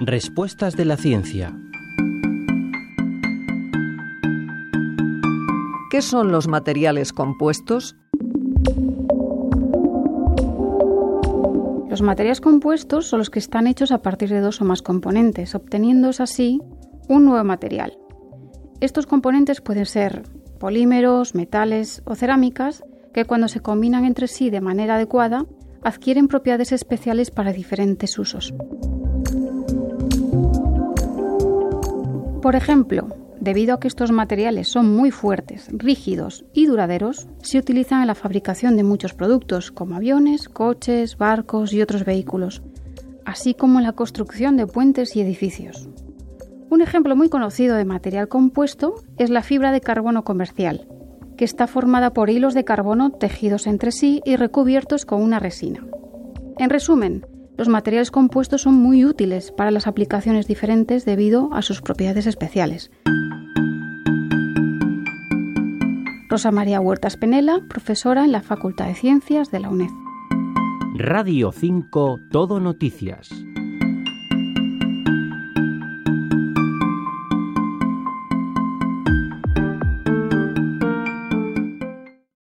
Respuestas de la ciencia. ¿Qué son los materiales compuestos? Los materiales compuestos son los que están hechos a partir de dos o más componentes, obteniéndose así un nuevo material. Estos componentes pueden ser polímeros, metales o cerámicas que cuando se combinan entre sí de manera adecuada adquieren propiedades especiales para diferentes usos. Por ejemplo, debido a que estos materiales son muy fuertes, rígidos y duraderos, se utilizan en la fabricación de muchos productos como aviones, coches, barcos y otros vehículos, así como en la construcción de puentes y edificios. Un ejemplo muy conocido de material compuesto es la fibra de carbono comercial, que está formada por hilos de carbono tejidos entre sí y recubiertos con una resina. En resumen, los materiales compuestos son muy útiles para las aplicaciones diferentes debido a sus propiedades especiales. Rosa María Huertas Penela, profesora en la Facultad de Ciencias de la UNED. Radio 5 Todo Noticias.